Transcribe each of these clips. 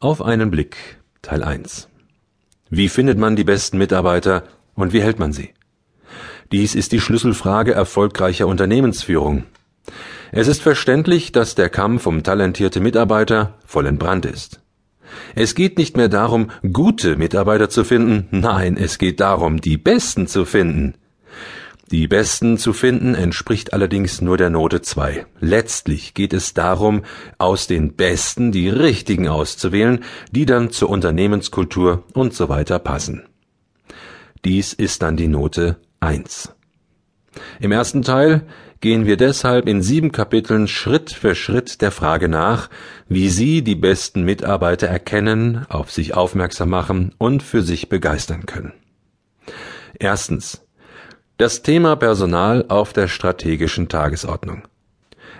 Auf einen Blick Teil 1 Wie findet man die besten Mitarbeiter und wie hält man sie? Dies ist die Schlüsselfrage erfolgreicher Unternehmensführung. Es ist verständlich, dass der Kampf um talentierte Mitarbeiter voll entbrannt ist. Es geht nicht mehr darum, gute Mitarbeiter zu finden, nein, es geht darum, die besten zu finden. Die besten zu finden entspricht allerdings nur der Note 2. Letztlich geht es darum, aus den besten die richtigen auszuwählen, die dann zur Unternehmenskultur und so weiter passen. Dies ist dann die Note 1. Im ersten Teil gehen wir deshalb in sieben Kapiteln Schritt für Schritt der Frage nach, wie Sie die besten Mitarbeiter erkennen, auf sich aufmerksam machen und für sich begeistern können. Erstens das Thema Personal auf der strategischen Tagesordnung.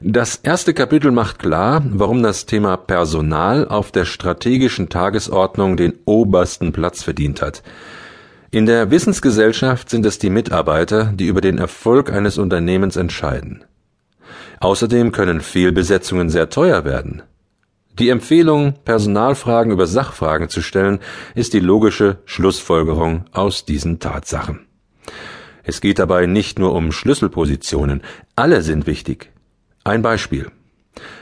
Das erste Kapitel macht klar, warum das Thema Personal auf der strategischen Tagesordnung den obersten Platz verdient hat. In der Wissensgesellschaft sind es die Mitarbeiter, die über den Erfolg eines Unternehmens entscheiden. Außerdem können Fehlbesetzungen sehr teuer werden. Die Empfehlung, Personalfragen über Sachfragen zu stellen, ist die logische Schlussfolgerung aus diesen Tatsachen. Es geht dabei nicht nur um Schlüsselpositionen, alle sind wichtig. Ein Beispiel.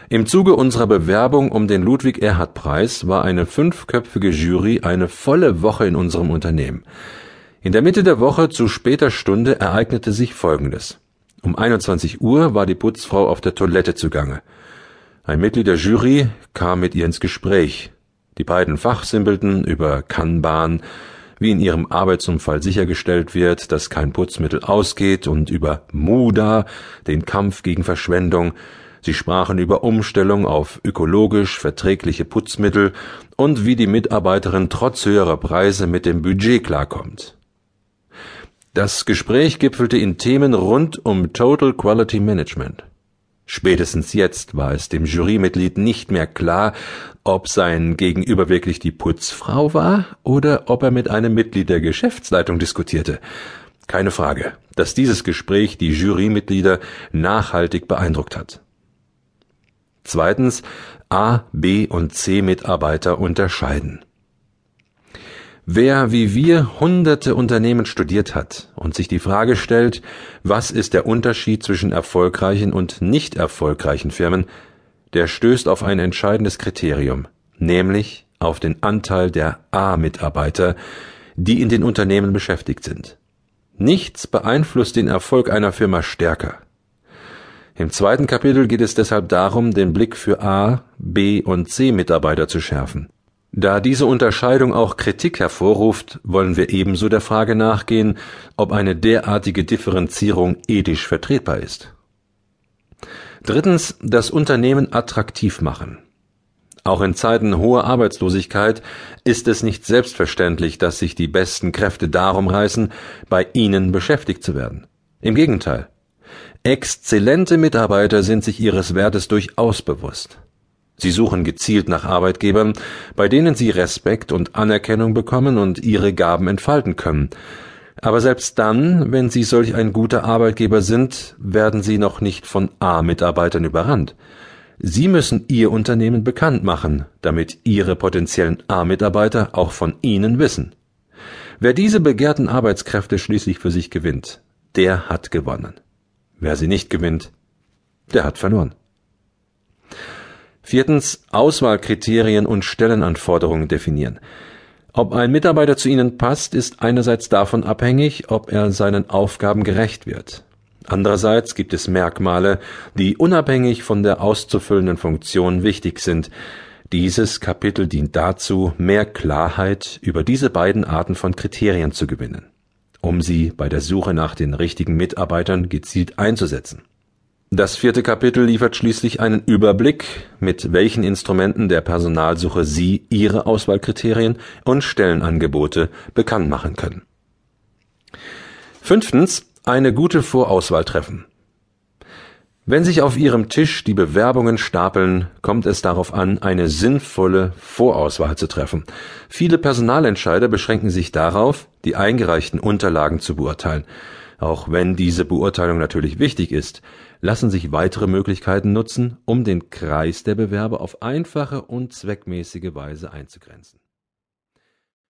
Im Zuge unserer Bewerbung um den Ludwig Erhard Preis war eine fünfköpfige Jury eine volle Woche in unserem Unternehmen. In der Mitte der Woche zu später Stunde ereignete sich Folgendes. Um 21 Uhr war die Putzfrau auf der Toilette zugange. Ein Mitglied der Jury kam mit ihr ins Gespräch. Die beiden fachsimpelten über Kanban, wie in ihrem Arbeitsunfall sichergestellt wird, dass kein Putzmittel ausgeht und über Muda, den Kampf gegen Verschwendung. Sie sprachen über Umstellung auf ökologisch verträgliche Putzmittel und wie die Mitarbeiterin trotz höherer Preise mit dem Budget klarkommt. Das Gespräch gipfelte in Themen rund um Total Quality Management. Spätestens jetzt war es dem Jurymitglied nicht mehr klar, ob sein Gegenüber wirklich die Putzfrau war oder ob er mit einem Mitglied der Geschäftsleitung diskutierte. Keine Frage, dass dieses Gespräch die Jurymitglieder nachhaltig beeindruckt hat. Zweitens A, B und C Mitarbeiter unterscheiden. Wer wie wir hunderte Unternehmen studiert hat und sich die Frage stellt, was ist der Unterschied zwischen erfolgreichen und nicht erfolgreichen Firmen, der stößt auf ein entscheidendes Kriterium, nämlich auf den Anteil der A-Mitarbeiter, die in den Unternehmen beschäftigt sind. Nichts beeinflusst den Erfolg einer Firma stärker. Im zweiten Kapitel geht es deshalb darum, den Blick für A, B und C Mitarbeiter zu schärfen. Da diese Unterscheidung auch Kritik hervorruft, wollen wir ebenso der Frage nachgehen, ob eine derartige Differenzierung ethisch vertretbar ist. Drittens, das Unternehmen attraktiv machen. Auch in Zeiten hoher Arbeitslosigkeit ist es nicht selbstverständlich, dass sich die besten Kräfte darum reißen, bei ihnen beschäftigt zu werden. Im Gegenteil. Exzellente Mitarbeiter sind sich ihres Wertes durchaus bewusst. Sie suchen gezielt nach Arbeitgebern, bei denen sie Respekt und Anerkennung bekommen und ihre Gaben entfalten können. Aber selbst dann, wenn sie solch ein guter Arbeitgeber sind, werden sie noch nicht von A-Mitarbeitern überrannt. Sie müssen Ihr Unternehmen bekannt machen, damit Ihre potenziellen A-Mitarbeiter auch von Ihnen wissen. Wer diese begehrten Arbeitskräfte schließlich für sich gewinnt, der hat gewonnen. Wer sie nicht gewinnt, der hat verloren. Viertens Auswahlkriterien und Stellenanforderungen definieren. Ob ein Mitarbeiter zu Ihnen passt, ist einerseits davon abhängig, ob er seinen Aufgaben gerecht wird. Andererseits gibt es Merkmale, die unabhängig von der auszufüllenden Funktion wichtig sind. Dieses Kapitel dient dazu, mehr Klarheit über diese beiden Arten von Kriterien zu gewinnen, um sie bei der Suche nach den richtigen Mitarbeitern gezielt einzusetzen. Das vierte Kapitel liefert schließlich einen Überblick, mit welchen Instrumenten der Personalsuche Sie Ihre Auswahlkriterien und Stellenangebote bekannt machen können. Fünftens, eine gute Vorauswahl treffen. Wenn sich auf Ihrem Tisch die Bewerbungen stapeln, kommt es darauf an, eine sinnvolle Vorauswahl zu treffen. Viele Personalentscheider beschränken sich darauf, die eingereichten Unterlagen zu beurteilen. Auch wenn diese Beurteilung natürlich wichtig ist, lassen sich weitere Möglichkeiten nutzen, um den Kreis der Bewerber auf einfache und zweckmäßige Weise einzugrenzen